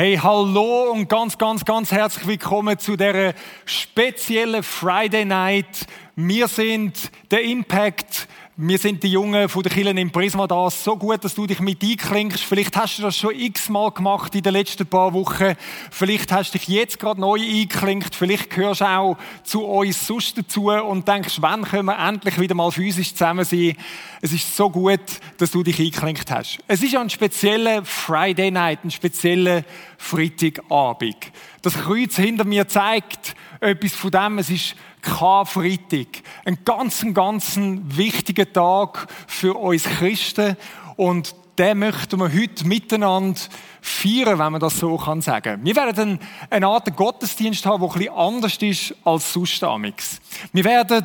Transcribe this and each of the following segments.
Hey, hallo und ganz, ganz, ganz herzlich willkommen zu der speziellen Friday Night. Wir sind der Impact wir sind die Jungen von der Kirche im Prisma da. So gut, dass du dich mit einklingst. Vielleicht hast du das schon x-mal gemacht in den letzten paar Wochen. Vielleicht hast du dich jetzt gerade neu einklingt. Vielleicht gehörst du auch zu uns sonst dazu und denkst, wann können wir endlich wieder mal physisch zusammen sein? Es ist so gut, dass du dich einklingt hast. Es ist ein spezieller Friday Night, ein spezieller Freitagabend. Das Kreuz hinter mir zeigt etwas von dem. Es ist Karfreitag. Ein ganz, ganz wichtiger Tag für uns Christen. Und den möchten wir heute miteinander feiern, wenn man das so kann sagen. Wir werden eine Art Gottesdienst haben, der bisschen anders ist als sonst amix. Wir werden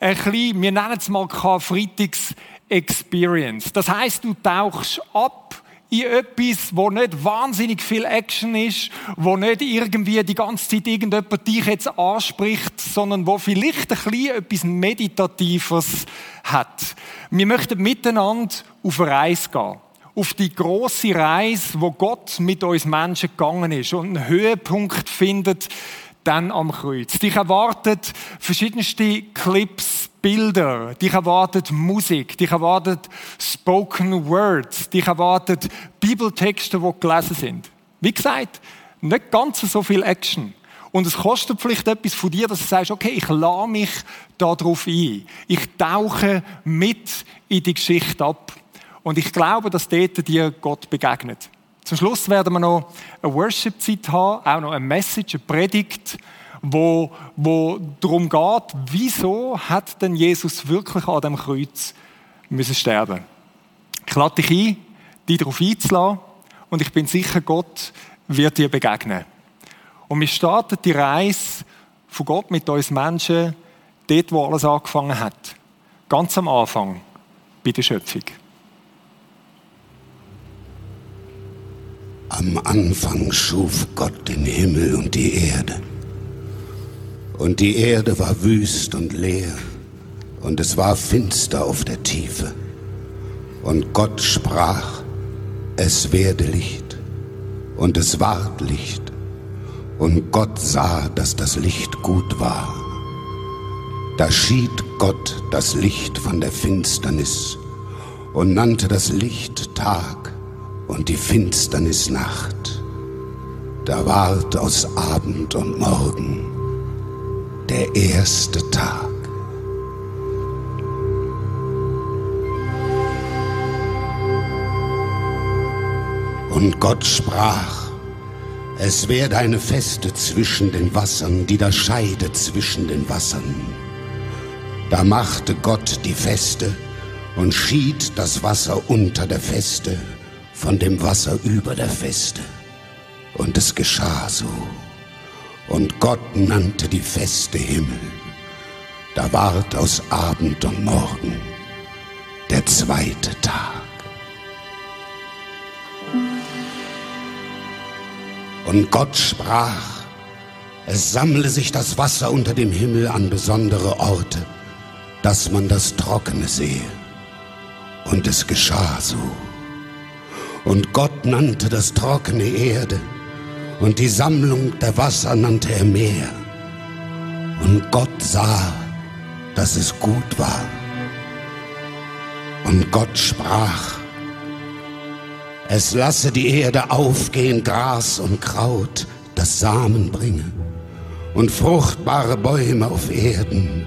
ein bisschen, wir nennen es mal Karfreitags Experience. Das heißt, du tauchst ab in etwas, wo nicht wahnsinnig viel Action ist, wo nicht irgendwie die ganze Zeit irgendjemand dich jetzt anspricht, sondern wo vielleicht ein bisschen etwas Meditatives hat. Wir möchten miteinander auf eine Reise gehen. Auf die große Reise, wo Gott mit uns Menschen gegangen ist und einen Höhepunkt findet, dann am Kreuz. Dich erwartet verschiedenste Clips, Bilder, dich erwartet Musik, dich erwartet Spoken Words, dich erwartet Bibeltexte, die gelesen sind. Wie gesagt, nicht ganz so viel Action. Und es kostet vielleicht etwas von dir, dass du sagst, okay, ich lade mich darauf ein. Ich tauche mit in die Geschichte ab. Und ich glaube, dass dort dir Gott begegnet. Zum Schluss werden wir noch eine Worship-Zeit haben, auch noch eine Message, eine Predigt, wo, wo darum geht, wieso hat denn Jesus wirklich an dem Kreuz müssen sterben? Ich lade dich ein, dich darauf einzulassen und ich bin sicher, Gott wird dir begegnen. Und wir starten die Reise von Gott mit uns Menschen dort, wo alles angefangen hat. Ganz am Anfang, bei der Schöpfung. Am Anfang schuf Gott den Himmel und die Erde. Und die Erde war wüst und leer, und es war finster auf der Tiefe. Und Gott sprach, es werde Licht, und es ward Licht. Und Gott sah, dass das Licht gut war. Da schied Gott das Licht von der Finsternis und nannte das Licht Tag und die Finsternis Nacht. Da ward aus Abend und Morgen der erste Tag. Und Gott sprach, es werde eine Feste zwischen den Wassern, die da scheide zwischen den Wassern. Da machte Gott die Feste und schied das Wasser unter der Feste von dem Wasser über der Feste. Und es geschah so. Und Gott nannte die Feste Himmel. Da ward aus Abend und Morgen der zweite Tag. Und Gott sprach, es sammle sich das Wasser unter dem Himmel an besondere Orte, dass man das Trockene sehe. Und es geschah so. Und Gott nannte das trockene Erde, und die Sammlung der Wasser nannte er Meer. Und Gott sah, dass es gut war. Und Gott sprach, es lasse die Erde aufgehen, Gras und Kraut, das Samen bringe, und fruchtbare Bäume auf Erden,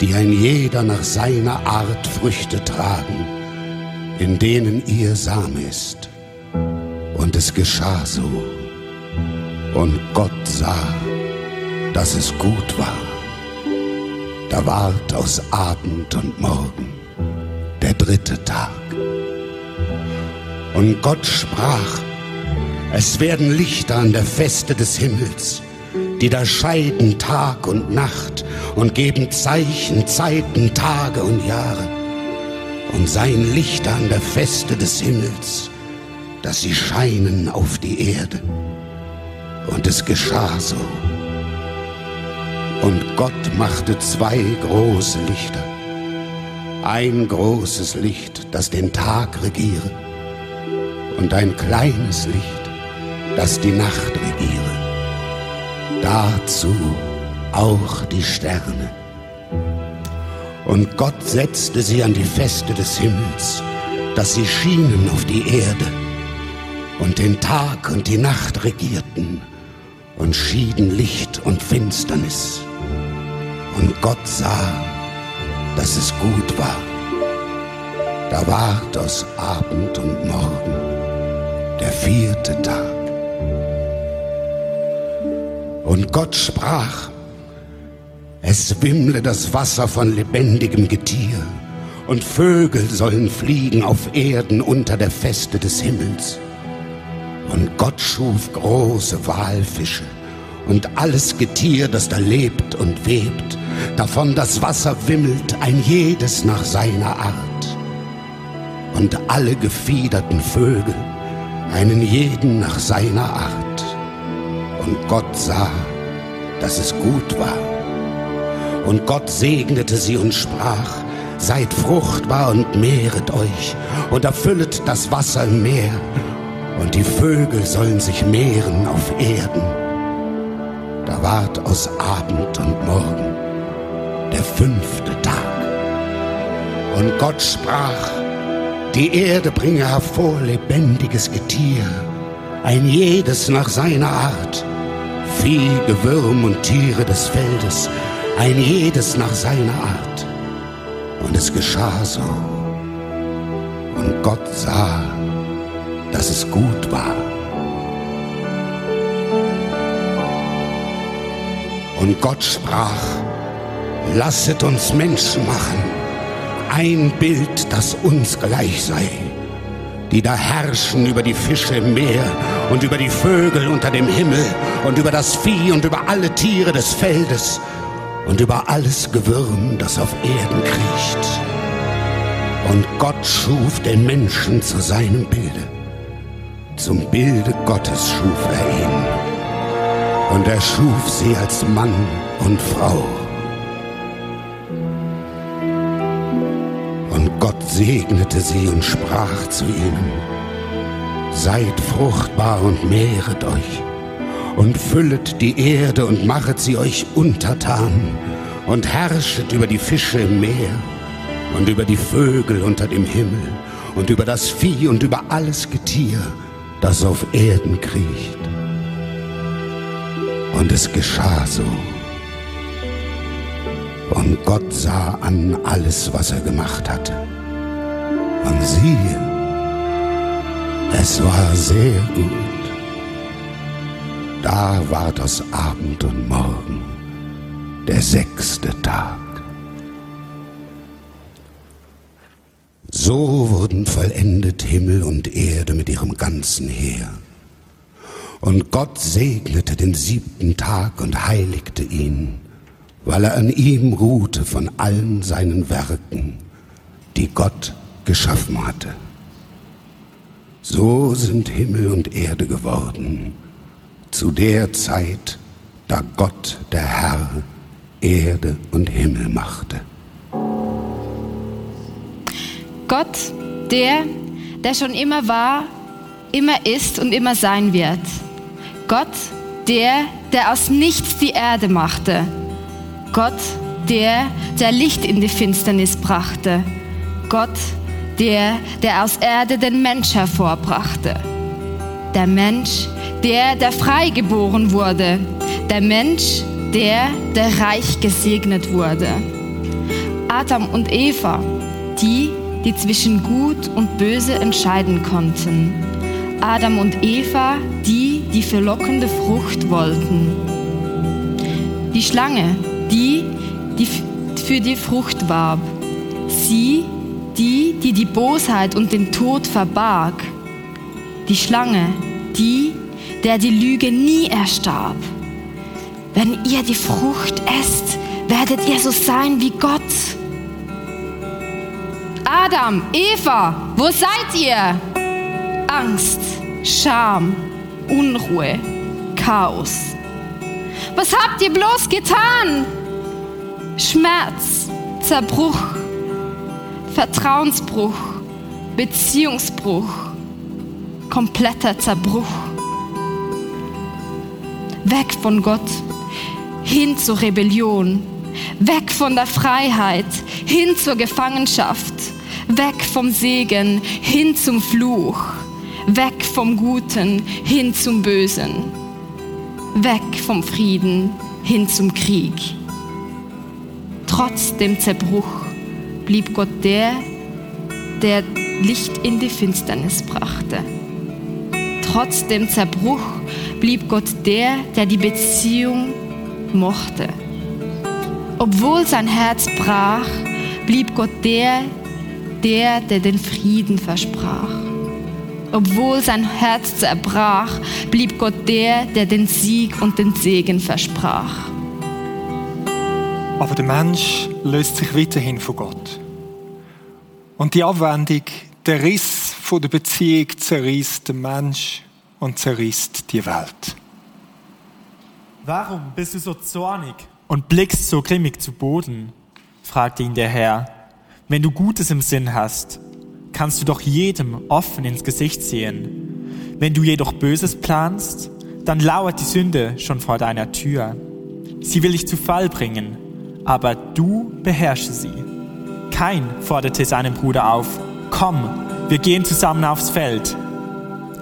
die ein jeder nach seiner Art Früchte tragen in denen ihr Same ist. Und es geschah so. Und Gott sah, dass es gut war. Da ward aus Abend und Morgen der dritte Tag. Und Gott sprach, es werden Lichter an der Feste des Himmels, die da scheiden Tag und Nacht und geben Zeichen, Zeiten, Tage und Jahre und seien Lichter an der Feste des Himmels, dass sie scheinen auf die Erde. Und es geschah so. Und Gott machte zwei große Lichter. Ein großes Licht, das den Tag regiere, und ein kleines Licht, dass die Nacht regiere. Dazu auch die Sterne. Und Gott setzte sie an die Feste des Himmels, dass sie schienen auf die Erde und den Tag und die Nacht regierten und schieden Licht und Finsternis. Und Gott sah, dass es gut war. Da ward aus Abend und Morgen der vierte Tag. Und Gott sprach, es wimmle das Wasser von lebendigem Getier, und Vögel sollen fliegen auf Erden unter der Feste des Himmels. Und Gott schuf große Walfische und alles Getier, das da lebt und webt, davon das Wasser wimmelt, ein jedes nach seiner Art. Und alle gefiederten Vögel, einen jeden nach seiner Art. Und Gott sah, dass es gut war. Und Gott segnete sie und sprach, seid fruchtbar und mehret euch und erfüllet das Wasser im Meer und die Vögel sollen sich mehren auf Erden. Da ward aus Abend und Morgen der fünfte Tag. Und Gott sprach, die Erde bringe hervor lebendiges Getier, ein jedes nach seiner Art, Vieh, Gewürm und Tiere des Feldes, ein jedes nach seiner Art. Und es geschah so. Und Gott sah, dass es gut war. Und Gott sprach, lasset uns Menschen machen, ein Bild, das uns gleich sei, die da herrschen über die Fische im Meer und über die Vögel unter dem Himmel und über das Vieh und über alle Tiere des Feldes und über alles Gewürm, das auf Erden kriecht. Und Gott schuf den Menschen zu seinem Bilde. Zum Bilde Gottes schuf er ihn. Und er schuf sie als Mann und Frau. Und Gott segnete sie und sprach zu ihnen, Seid fruchtbar und mehret euch und füllet die Erde und machet sie euch untertan und herrschet über die Fische im Meer und über die Vögel unter dem Himmel und über das Vieh und über alles Getier, das auf Erden kriecht. Und es geschah so. Und Gott sah an alles, was er gemacht hatte. Und siehe, es war sehr gut. Da war das Abend und Morgen, der sechste Tag. So wurden vollendet Himmel und Erde mit ihrem ganzen Heer. Und Gott segnete den siebten Tag und heiligte ihn, weil er an ihm ruhte von allen seinen Werken, die Gott geschaffen hatte. So sind Himmel und Erde geworden zu der Zeit, da Gott, der Herr, Erde und Himmel machte. Gott, der, der schon immer war, immer ist und immer sein wird. Gott, der, der aus nichts die Erde machte. Gott, der, der Licht in die Finsternis brachte. Gott, der, der aus Erde den Mensch hervorbrachte. Der Mensch, der, der frei geboren wurde. Der Mensch, der, der reich gesegnet wurde. Adam und Eva, die, die zwischen Gut und Böse entscheiden konnten. Adam und Eva, die, die verlockende Frucht wollten. Die Schlange, die, die für die Frucht warb. Sie, die, die die Bosheit und den Tod verbarg. Die Schlange, die, der die Lüge nie erstarb. Wenn ihr die Frucht esst, werdet ihr so sein wie Gott. Adam, Eva, wo seid ihr? Angst, Scham, Unruhe, Chaos. Was habt ihr bloß getan? Schmerz, Zerbruch, Vertrauensbruch, Beziehungsbruch, kompletter Zerbruch. weg von Gott, hin zur Rebellion, weg von der Freiheit, hin zur Gefangenschaft, weg vom Segen, hin zum Fluch, weg vom Guten, hin zum Bösen, weg vom Frieden, hin zum Krieg. Trotz dem Zerbruch blieb Gott der, der Licht in die Finsternis brachte. Trotz dem Zerbruch blieb Gott der, der die Beziehung mochte. Obwohl sein Herz brach, blieb Gott der, der, der den Frieden versprach. Obwohl sein Herz zerbrach, blieb Gott der, der den Sieg und den Segen versprach. Aber der Mensch löst sich weiterhin von Gott. Und die Abwendung, der Riss von der Beziehung zerreißt den Mensch und zerreißt die Welt. Warum bist du so zornig und blickst so grimmig zu Boden? fragte ihn der Herr. Wenn du Gutes im Sinn hast, kannst du doch jedem offen ins Gesicht sehen. Wenn du jedoch Böses planst, dann lauert die Sünde schon vor deiner Tür. Sie will dich zu Fall bringen, aber du beherrsche sie. Kein forderte seinen Bruder auf, komm, wir gehen zusammen aufs Feld.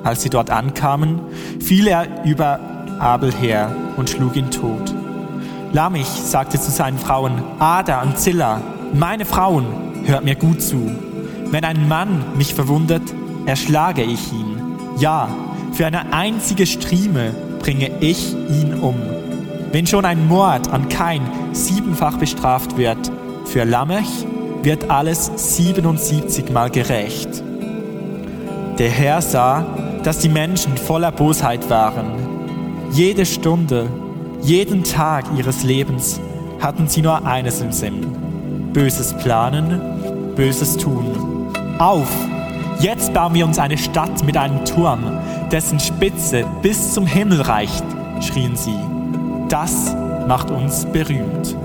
Als sie dort ankamen, fiel er über Abel her und schlug ihn tot. Lamich sagte zu seinen Frauen, Ada und Zilla, meine Frauen, hört mir gut zu. Wenn ein Mann mich verwundet, erschlage ich ihn. Ja, für eine einzige Strieme bringe ich ihn um. Wenn schon ein Mord an Kain siebenfach bestraft wird, für Lamech wird alles 77 Mal gerecht. Der Herr sah, dass die Menschen voller Bosheit waren. Jede Stunde, jeden Tag ihres Lebens hatten sie nur eines im Sinn. Böses planen, Böses tun. Auf! Jetzt bauen wir uns eine Stadt mit einem Turm, dessen Spitze bis zum Himmel reicht, schrien sie. Das macht uns berühmt.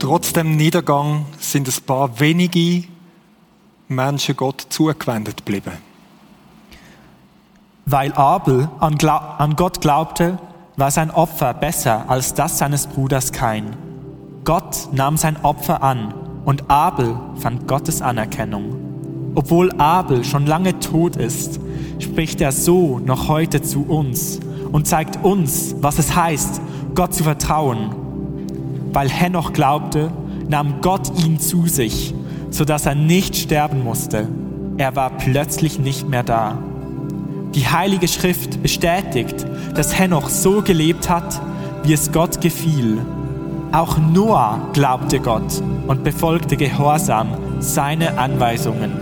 Trotz dem Niedergang sind ein paar wenige Menschen Gott zugewendet geblieben. Weil Abel an, an, Gott glaubte, war sein Opfer besser als das seines Bruders Kain. Gott nahm sein Opfer an und Abel fand Gottes Anerkennung. Obwohl Abel schon lange tot ist, spricht er so noch heute zu uns und zeigt uns, was es heißt, Gott zu vertrauen. Weil Henoch glaubte, nahm Gott ihn zu sich, sodass er nicht sterben musste. Er war plötzlich nicht mehr da. Die Heilige Schrift bestätigt, dass Henoch so gelebt hat, wie es Gott gefiel. Auch Noah glaubte Gott und befolgte gehorsam seine Anweisungen.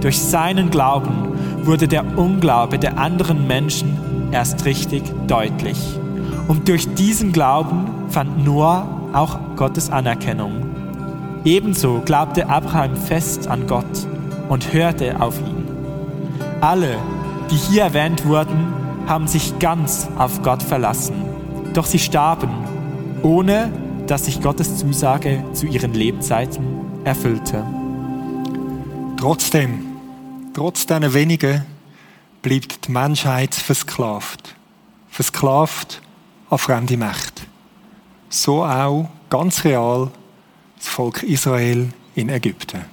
Durch seinen Glauben wurde der Unglaube der anderen Menschen erst richtig deutlich. Und durch diesen Glauben fand Noah auch Gottes Anerkennung. Ebenso glaubte Abraham fest an Gott und hörte auf ihn. Alle, die hier erwähnt wurden, haben sich ganz auf Gott verlassen. Doch sie starben, ohne dass sich Gottes Zusage zu ihren Lebzeiten erfüllte. Trotzdem, trotz deiner wenigen, bleibt die Menschheit versklavt. Versklavt an fremde Mächte. So auch ganz real das Volk Israel in Ägypten.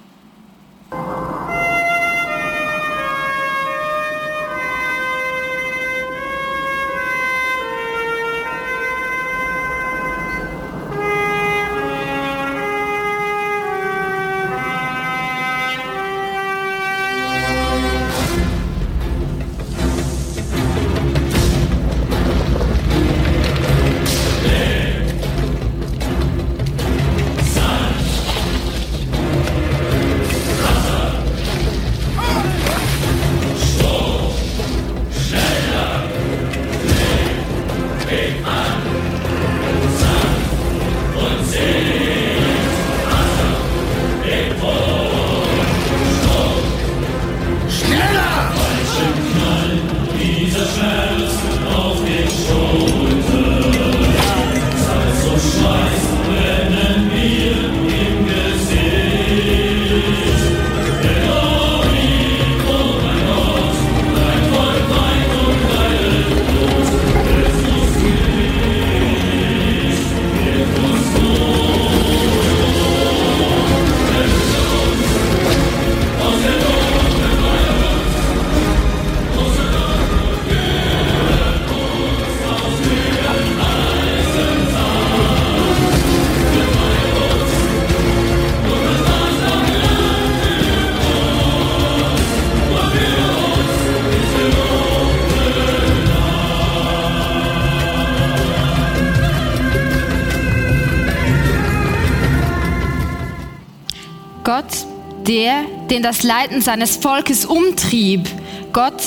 Den das Leiden seines Volkes umtrieb. Gott,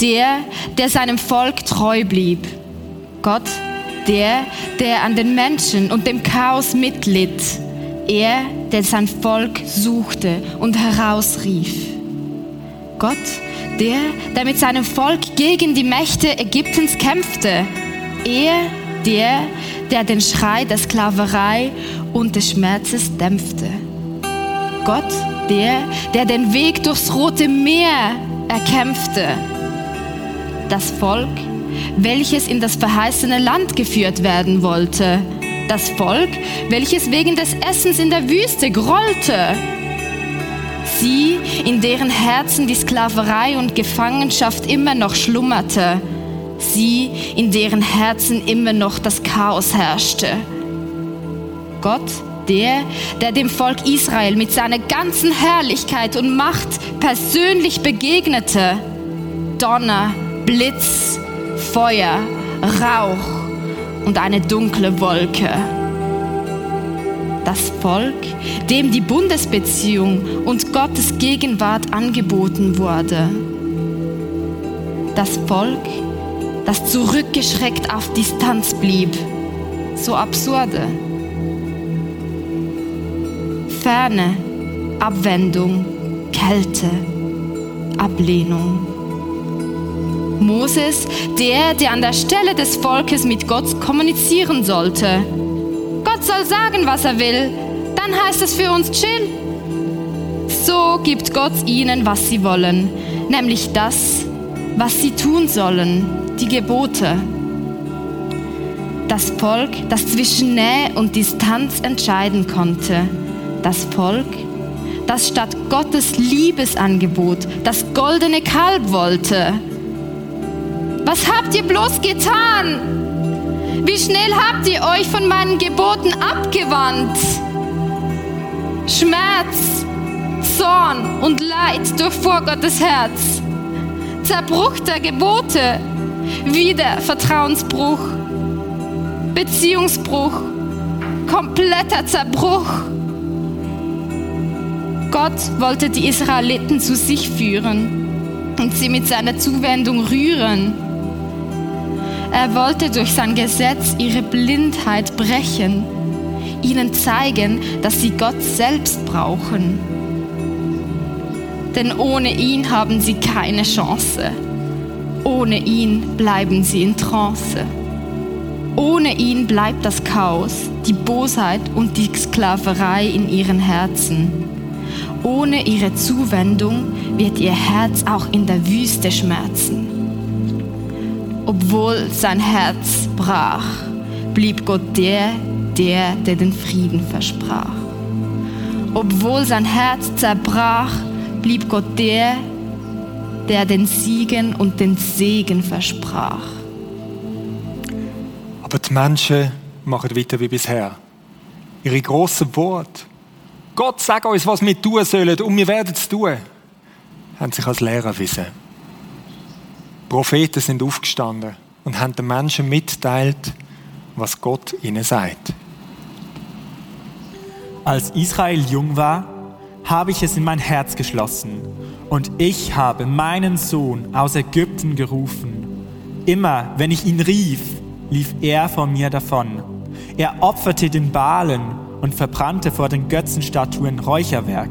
der, der seinem Volk treu blieb. Gott, der, der an den Menschen und dem Chaos mitlitt. Er, der sein Volk suchte und herausrief. Gott, der, der mit seinem Volk gegen die Mächte Ägyptens kämpfte. Er, der, der den Schrei der Sklaverei und des Schmerzes dämpfte. Gott, der, der den Weg durchs Rote Meer erkämpfte. Das Volk, welches in das verheißene Land geführt werden wollte. Das Volk, welches wegen des Essens in der Wüste grollte. Sie, in deren Herzen die Sklaverei und Gefangenschaft immer noch schlummerte. Sie, in deren Herzen immer noch das Chaos herrschte. Gott, der, der dem Volk Israel mit seiner ganzen Herrlichkeit und Macht persönlich begegnete. Donner, Blitz, Feuer, Rauch und eine dunkle Wolke. Das Volk, dem die Bundesbeziehung und Gottes Gegenwart angeboten wurde. Das Volk, das zurückgeschreckt auf Distanz blieb. So absurde. Ferne, Abwendung, Kälte, Ablehnung. Moses, der, der an der Stelle des Volkes mit Gott kommunizieren sollte. Gott soll sagen, was er will, dann heißt es für uns chill. So gibt Gott ihnen, was sie wollen, nämlich das, was sie tun sollen, die Gebote. Das Volk, das zwischen Nähe und Distanz entscheiden konnte. Das Volk, das statt Gottes Liebesangebot das goldene Kalb wollte. Was habt ihr bloß getan? Wie schnell habt ihr euch von meinen Geboten abgewandt? Schmerz, Zorn und Leid durchfuhr Gottes Herz. Zerbruch der Gebote, wieder Vertrauensbruch, Beziehungsbruch, kompletter Zerbruch. Gott wollte die Israeliten zu sich führen und sie mit seiner Zuwendung rühren. Er wollte durch sein Gesetz ihre Blindheit brechen, ihnen zeigen, dass sie Gott selbst brauchen. Denn ohne ihn haben sie keine Chance. Ohne ihn bleiben sie in Trance. Ohne ihn bleibt das Chaos, die Bosheit und die Sklaverei in ihren Herzen. Ohne ihre Zuwendung wird ihr Herz auch in der Wüste schmerzen. Obwohl sein Herz brach, blieb Gott der, der, der den Frieden versprach. Obwohl sein Herz zerbrach, blieb Gott der, der den Siegen und den Segen versprach. Aber die Menschen machen weiter wie bisher. Ihre grossen Worte. Gott sagt uns, was wir tun sollen und wir werden es tun. Haben sich als Lehrer erwiesen. Propheten sind aufgestanden und haben den Menschen mitteilt, was Gott ihnen sagt. Als Israel jung war, habe ich es in mein Herz geschlossen und ich habe meinen Sohn aus Ägypten gerufen. Immer, wenn ich ihn rief, lief er vor mir davon. Er opferte den Balen und verbrannte vor den Götzenstatuen Räucherwerk.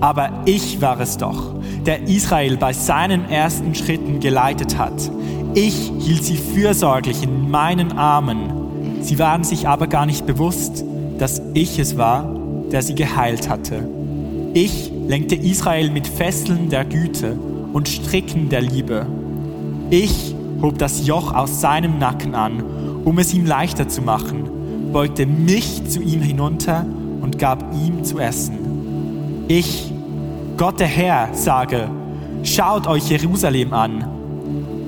Aber ich war es doch, der Israel bei seinen ersten Schritten geleitet hat. Ich hielt sie fürsorglich in meinen Armen. Sie waren sich aber gar nicht bewusst, dass ich es war, der sie geheilt hatte. Ich lenkte Israel mit Fesseln der Güte und Stricken der Liebe. Ich hob das Joch aus seinem Nacken an, um es ihm leichter zu machen, beugte mich zu ihm hinunter und gab ihm zu essen. Ich, Gott der Herr, sage, schaut euch Jerusalem an.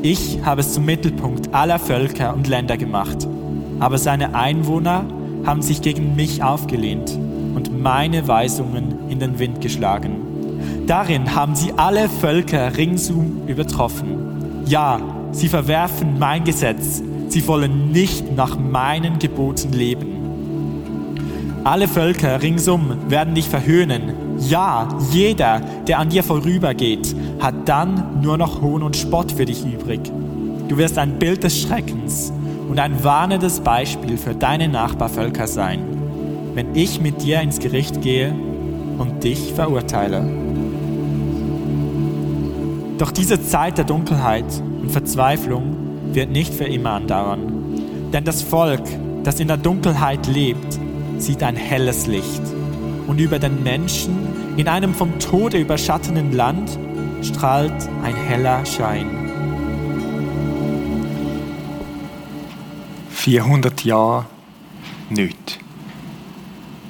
Ich habe es zum Mittelpunkt aller Völker und Länder gemacht, aber seine Einwohner haben sich gegen mich aufgelehnt und meine Weisungen in den Wind geschlagen. Darin haben sie alle Völker ringsum übertroffen. Ja, sie verwerfen mein Gesetz, sie wollen nicht nach meinen Geboten leben. Alle Völker ringsum werden dich verhöhnen. Ja, jeder, der an dir vorübergeht, hat dann nur noch Hohn und Spott für dich übrig. Du wirst ein Bild des Schreckens und ein warnendes Beispiel für deine Nachbarvölker sein, wenn ich mit dir ins Gericht gehe und dich verurteile. Doch diese Zeit der Dunkelheit und Verzweiflung wird nicht für immer andauern. Denn das Volk, das in der Dunkelheit lebt, sieht ein helles Licht. Und über den Menschen in einem vom Tode überschattenen Land strahlt ein heller Schein. 400 Jahre nichts.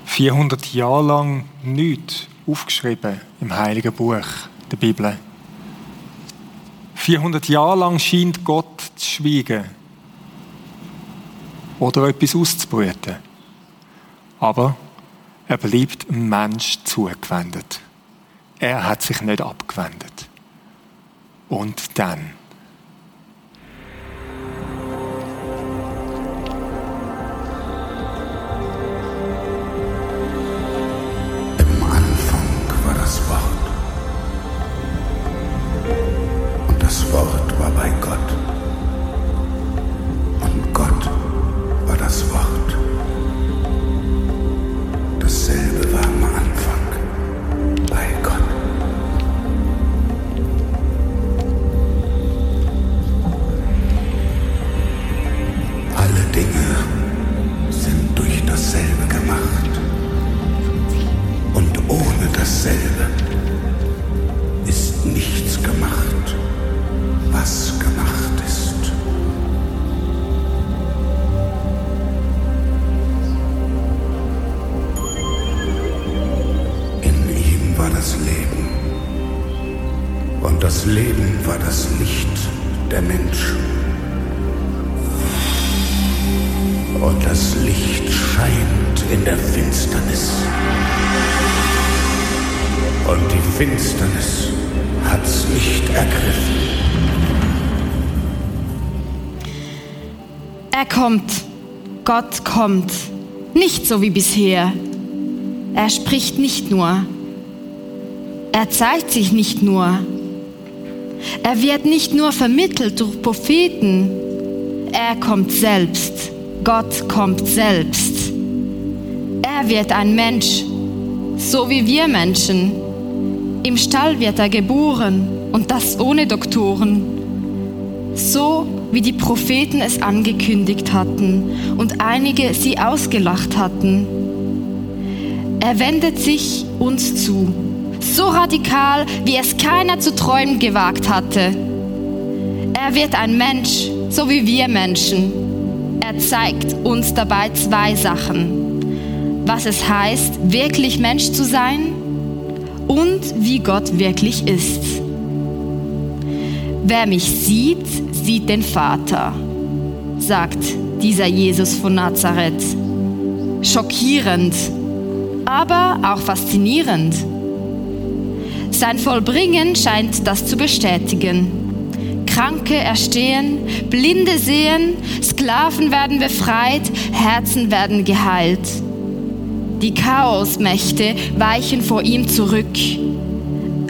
400 Jahre lang nichts aufgeschrieben im Heiligen Buch der Bibel. 400 Jahre lang scheint Gott zu schweigen oder etwas auszubrüten. Aber er bleibt dem Mensch zugewendet. Er hat sich nicht abgewendet. Und dann. Im Anfang war das Wort. Und das Wort war bei Gott. War das Wort. Dasselbe war am kommt. Gott kommt. Nicht so wie bisher. Er spricht nicht nur. Er zeigt sich nicht nur. Er wird nicht nur vermittelt durch Propheten. Er kommt selbst. Gott kommt selbst. Er wird ein Mensch, so wie wir Menschen. Im Stall wird er geboren und das ohne Doktoren. So wie die Propheten es angekündigt hatten und einige sie ausgelacht hatten. Er wendet sich uns zu, so radikal, wie es keiner zu träumen gewagt hatte. Er wird ein Mensch, so wie wir Menschen. Er zeigt uns dabei zwei Sachen. Was es heißt, wirklich Mensch zu sein und wie Gott wirklich ist. Wer mich sieht, sieht den Vater, sagt dieser Jesus von Nazareth. Schockierend, aber auch faszinierend. Sein Vollbringen scheint das zu bestätigen. Kranke erstehen, Blinde sehen, Sklaven werden befreit, Herzen werden geheilt. Die Chaosmächte weichen vor ihm zurück.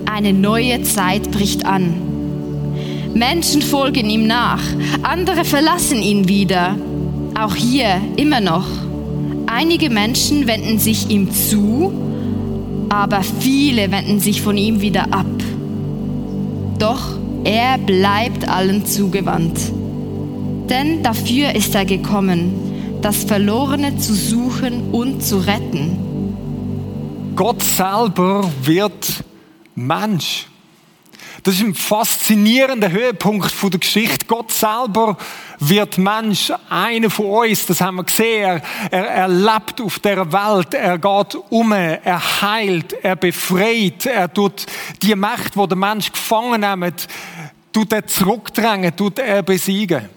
Eine neue Zeit bricht an. Menschen folgen ihm nach, andere verlassen ihn wieder. Auch hier immer noch. Einige Menschen wenden sich ihm zu, aber viele wenden sich von ihm wieder ab. Doch er bleibt allen zugewandt. Denn dafür ist er gekommen, das Verlorene zu suchen und zu retten. Gott selber wird Mensch. Das ist ein faszinierender Höhepunkt der Geschichte. Gott selber wird Mensch, einer von uns, das haben wir gesehen. Er, er lebt auf der Welt, er geht um, er heilt, er befreit, er tut die Macht, die der Mensch gefangen nimmt, tut er zurückdrängen, tut er besiegen.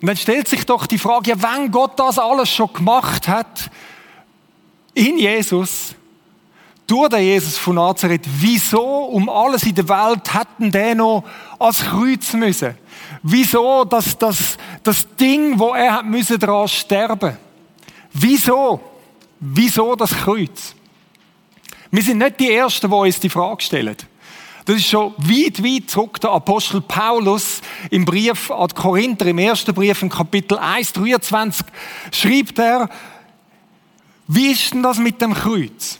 Und dann stellt sich doch die Frage, ja, wenn Gott das alles schon gemacht hat, in Jesus, durch den Jesus von Nazareth, wieso um alles in der Welt hätten der noch als Kreuz müssen? Wieso das, das, das Ding, wo er hat müssen daran sterben? Wieso? Wieso das Kreuz? Wir sind nicht die Ersten, die uns die Frage stellen. Das ist schon weit, weit zurück. Der Apostel Paulus im Brief an die Korinther, im ersten Brief, im Kapitel 1, 23, schreibt er, wie ist denn das mit dem Kreuz?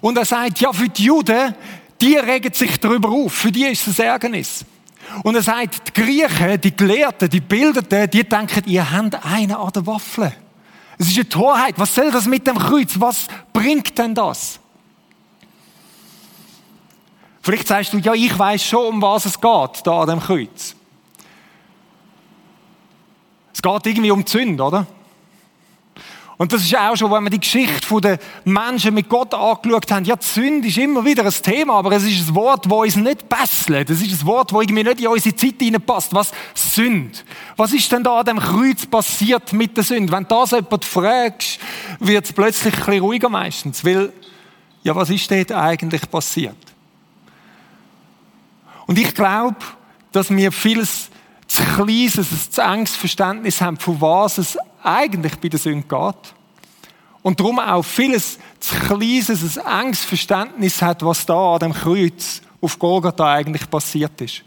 Und er sagt, ja, für die Juden, die regen sich darüber auf. Für die ist es ein Ärgernis. Und er sagt, die Griechen, die Gelehrten, die Bildeten, die denken, ihr habt einen an der Waffel. Es ist eine Torheit. Was soll das mit dem Kreuz? Was bringt denn das? Vielleicht sagst du, ja, ich weiß schon, um was es geht, da an dem Kreuz. Es geht irgendwie um die Sünde, oder? Und das ist auch schon, wenn wir die Geschichte der Menschen mit Gott angeschaut haben. Ja, die Sünde ist immer wieder ein Thema, aber es ist ein Wort, das uns nicht besselt. Es ist ein Wort, das irgendwie nicht in unsere Zeit hineinpasst. Was? Sünde. Was ist denn da an dem Kreuz passiert mit der Sünde? Wenn das jemand fragst, wird es plötzlich ein bisschen ruhiger meistens. Weil, ja, was ist dort eigentlich passiert? Und ich glaube, dass wir vieles zu kleines, ein zu enges Verständnis haben, von was es eigentlich bei der Sünde geht. Und darum auch vieles zu kleines, ein enges Verständnis hat, was da an dem Kreuz auf Golgatha eigentlich passiert ist.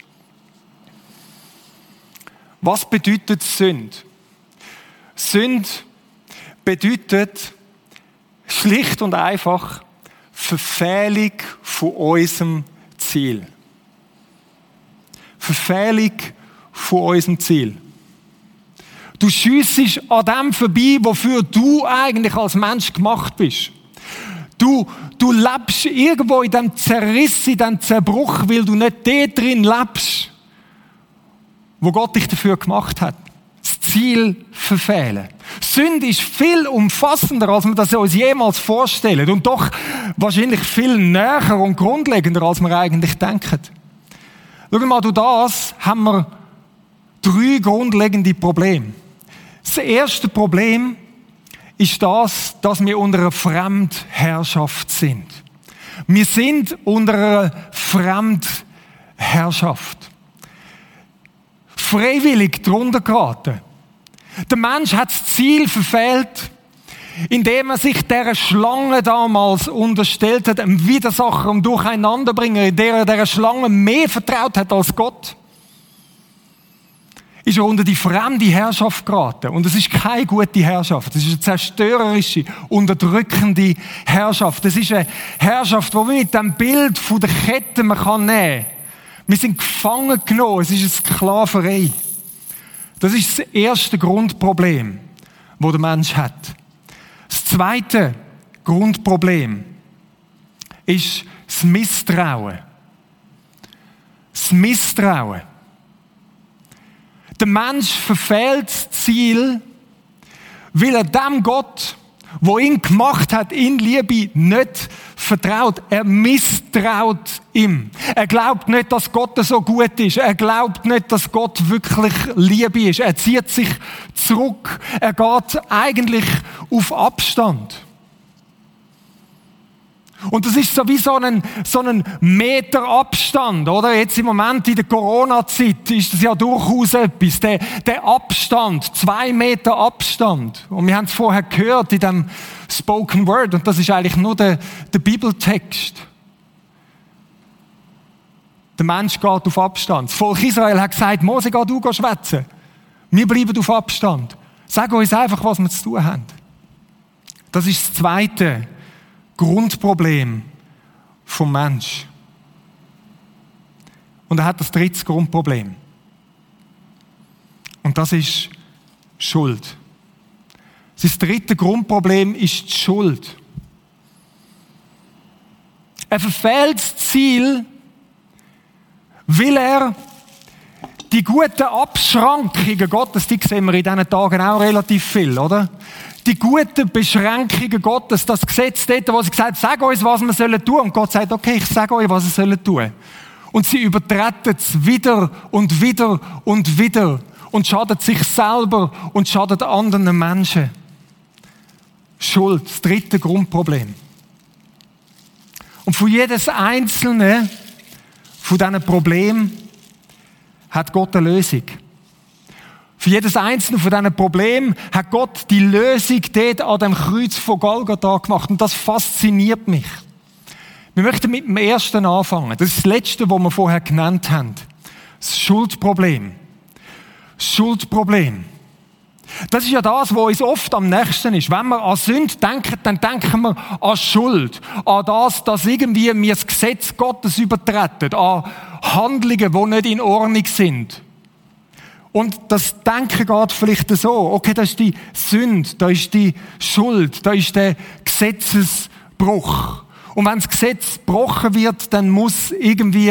Was bedeutet Sünde? Sünde bedeutet schlicht und einfach Verfehlung von unserem Ziel. Verfehlung von unserem Ziel. Du schiessest an dem vorbei, wofür du eigentlich als Mensch gemacht bist. Du, du lebst irgendwo in dem Zerriss, in dem Zerbruch, weil du nicht dort drin lebst, wo Gott dich dafür gemacht hat. Das Ziel verfehlen. Sünde ist viel umfassender, als wir das uns jemals vorstellen. Und doch wahrscheinlich viel näher und grundlegender, als wir eigentlich denken. Schau mal, du das haben wir drei grundlegende Probleme. Das erste Problem ist das, dass wir unter einer Fremdherrschaft sind. Wir sind unter einer Fremdherrschaft. Freiwillig drunter geraten. Der Mensch hat das Ziel verfehlt, indem er sich der Schlange damals unterstellt hat, einem Widersacher, um Durcheinanderbringer, in der er der Schlange mehr vertraut hat als Gott ist er unter die fremde Herrschaft geraten. Und es ist keine gute Herrschaft. Es ist eine zerstörerische, unterdrückende Herrschaft. Es ist eine Herrschaft, die man mit dem Bild von der Kette man kann nehmen kann. Wir sind gefangen genommen. Es ist eine Sklaverei. Das ist das erste Grundproblem, das der Mensch hat. Das zweite Grundproblem ist das Misstrauen. Das Misstrauen. Der Mensch verfehlt das Ziel, weil er dem Gott, wo ihn gemacht hat, in Liebe nicht vertraut. Er misstraut ihm. Er glaubt nicht, dass Gott so gut ist. Er glaubt nicht, dass Gott wirklich Liebe ist. Er zieht sich zurück. Er geht eigentlich auf Abstand. Und das ist so wie so ein, so ein Meter Abstand, oder? Jetzt im Moment in der Corona-Zeit ist das ja durchaus etwas. Der, der Abstand, zwei Meter Abstand. Und wir haben es vorher gehört in dem Spoken Word, und das ist eigentlich nur der, der Bibeltext. Der Mensch geht auf Abstand. Das Volk Israel hat gesagt, Mose, geh du schwätzen. Wir bleiben auf Abstand. Sag uns einfach, was wir zu tun haben. Das ist das Zweite Grundproblem vom Mensch. Und er hat das dritte Grundproblem. Und das ist Schuld. Sein dritte Grundproblem ist die Schuld. Er verfehlt das Ziel, weil er die guten Abschrankungen Gottes, die sehen wir in diesen Tagen auch relativ viel, oder? Die guten Beschränkungen Gottes, das Gesetz dort, wo sie gesagt sag uns, was wir sollen tun. Und Gott sagt, okay, ich sage euch, was ihr sollen tun. Und sie übertreten es wieder und wieder und wieder und schadet sich selber und schadet anderen Menschen. Schuld, das dritte Grundproblem. Und für jedes einzelne von diesen Problemen hat Gott eine Lösung. Für jedes einzelne von diesen Problemen hat Gott die Lösung dort an dem Kreuz von Golgatha gemacht. Und das fasziniert mich. Wir möchten mit dem ersten anfangen. Das ist das letzte, was wir vorher genannt haben. Das Schuldproblem. Das Schuldproblem. Das ist ja das, was uns oft am nächsten ist. Wenn wir an Sünde denken, dann denken wir an Schuld. An das, dass irgendwie wir das Gesetz Gottes übertreten. An Handlungen, die nicht in Ordnung sind. Und das Denken geht vielleicht so. Okay, das ist die Sünde, da ist die Schuld, da ist der Gesetzesbruch. Und wenn das Gesetz gebrochen wird, dann muss irgendwie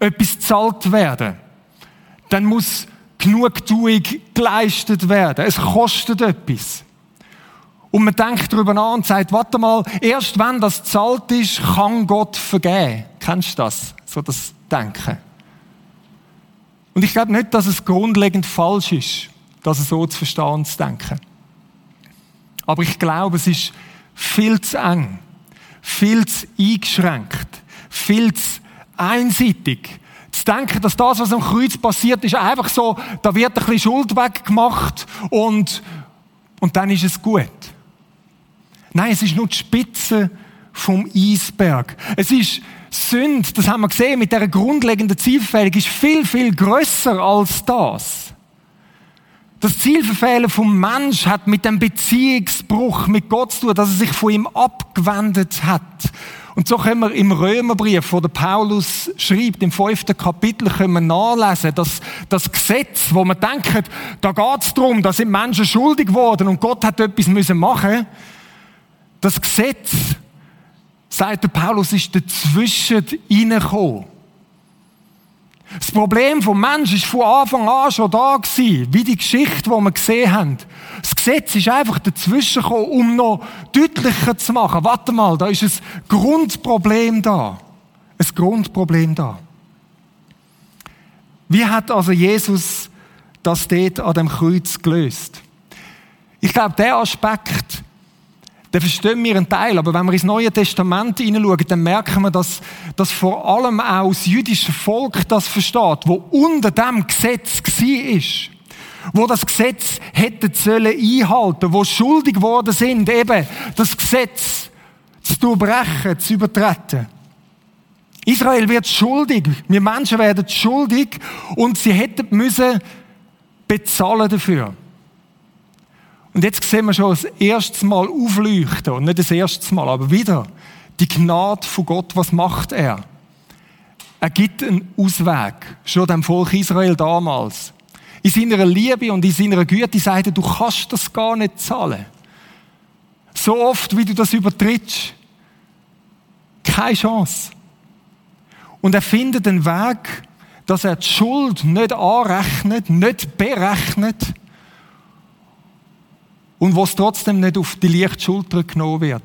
etwas zahlt werden. Dann muss Genugtuung geleistet werden. Es kostet etwas. Und man denkt darüber nach und sagt, warte mal, erst wenn das zahlt ist, kann Gott vergeben. Kennst du das? So das Denken. Und ich glaube nicht, dass es grundlegend falsch ist, das so zu verstehen und zu denken. Aber ich glaube, es ist viel zu eng viel zu eingeschränkt, viel zu einseitig. Zu denken, dass das, was am Kreuz passiert ist, einfach so, da wird ein bisschen Schuld weggemacht und, und dann ist es gut. Nein, es ist nur die Spitze vom Eisberg. Es ist Sünde, das haben wir gesehen, mit der grundlegenden Zielverfehlung ist viel, viel grösser als das. Das Zielverfehlen vom Mensch hat mit dem Beziehungsbruch mit Gott zu tun, dass er sich von ihm abgewendet hat. Und so können wir im Römerbrief, wo der Paulus schreibt, im fünften Kapitel, können wir nachlesen, dass das Gesetz, wo man denkt, da geht es darum, da sind Menschen schuldig geworden und Gott hat etwas müssen machen. Das Gesetz, sagt der Paulus, ist dazwischen reingekommen. Das Problem vom Menschen ist von Anfang an schon da gewesen, wie die Geschichte, die wir gesehen haben. Das Gesetz ist einfach dazwischen gekommen, um noch deutlicher zu machen. Warte mal, da ist ein Grundproblem da. Ein Grundproblem da. Wie hat also Jesus das dort an dem Kreuz gelöst? Ich glaube, der Aspekt dann verstehen wir einen Teil. Aber wenn wir ins Neue Testament hineinschauen, dann merken wir, dass, dass vor allem auch das jüdische Volk das versteht, wo unter dem Gesetz war wo das Gesetz hätte sollen einhalten, wo schuldig geworden sind, eben das Gesetz zu durchbrechen, zu übertreten. Israel wird schuldig, wir Menschen werden schuldig und sie hätten müssen bezahlen dafür. Und jetzt sehen wir schon das erste Mal aufleuchten, und nicht das erste Mal, aber wieder die Gnade von Gott, was macht er? Er gibt einen Ausweg, schon dem Volk Israel damals. In seiner Liebe und in seiner Güte sagt er, du kannst das gar nicht zahlen. So oft, wie du das übertrittst, keine Chance. Und er findet einen Weg, dass er die Schuld nicht anrechnet, nicht berechnet, und wo es trotzdem nicht auf die leichte Schulter genommen wird.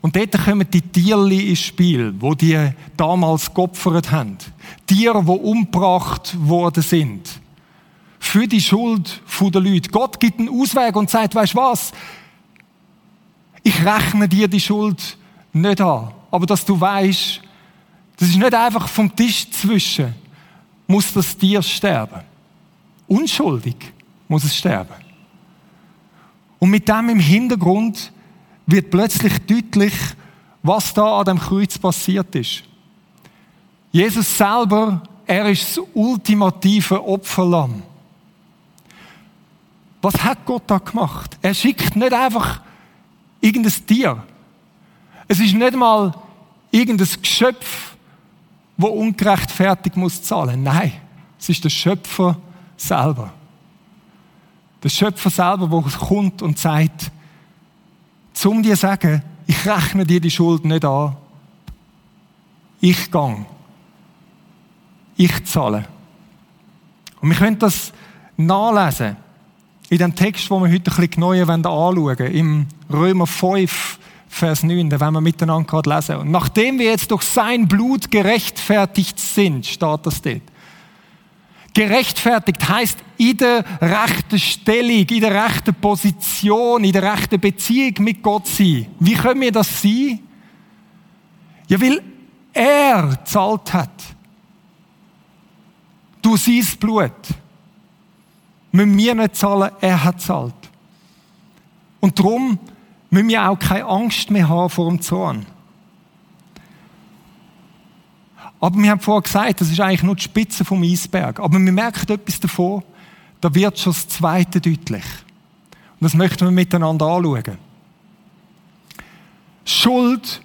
Und dort kommen die Tierli ins Spiel, wo die damals geopfert haben. Tiere, die umgebracht worden sind. Für die Schuld der Leute. Gott gibt einen Ausweg und sagt, weißt du was? Ich rechne dir die Schuld nicht an. Aber dass du weißt, das ist nicht einfach vom Tisch zwischen, muss das Tier sterben. Unschuldig muss es sterben. Und mit dem im Hintergrund wird plötzlich deutlich, was da an dem Kreuz passiert ist. Jesus selber, er ist das ultimative Opferlamm. Was hat Gott da gemacht? Er schickt nicht einfach irgendein Tier. Es ist nicht mal irgendein Geschöpf, wo ungerechtfertigt muss zahlen. Nein, es ist der Schöpfer selber. Der Schöpfer selber, der kommt und sagt, zum dir sagen, ich rechne dir die Schuld nicht an. Ich gang. Ich zahle. Und wir können das nachlesen in dem Text, wo wir heute ein bisschen genauer anschauen wollen, im Römer 5, Vers 9, da werden wir miteinander gerade lesen. Und nachdem wir jetzt durch sein Blut gerechtfertigt sind, steht das dort. Gerechtfertigt heißt in der rechten Stellung, in der rechten Position, in der rechten Beziehung mit Gott sein. Wie können wir das sein? Ja, weil er zahlt hat. Du sein Blut. müssen wir nicht zahlen, er hat zahlt. Und darum müssen wir auch keine Angst mehr haben vor dem Zorn. Aber wir haben vorher gesagt, das ist eigentlich nur die Spitze vom Eisberg. Aber wir merken etwas davon, da wird schon das Zweite deutlich. Und das möchten wir miteinander anschauen. Schuld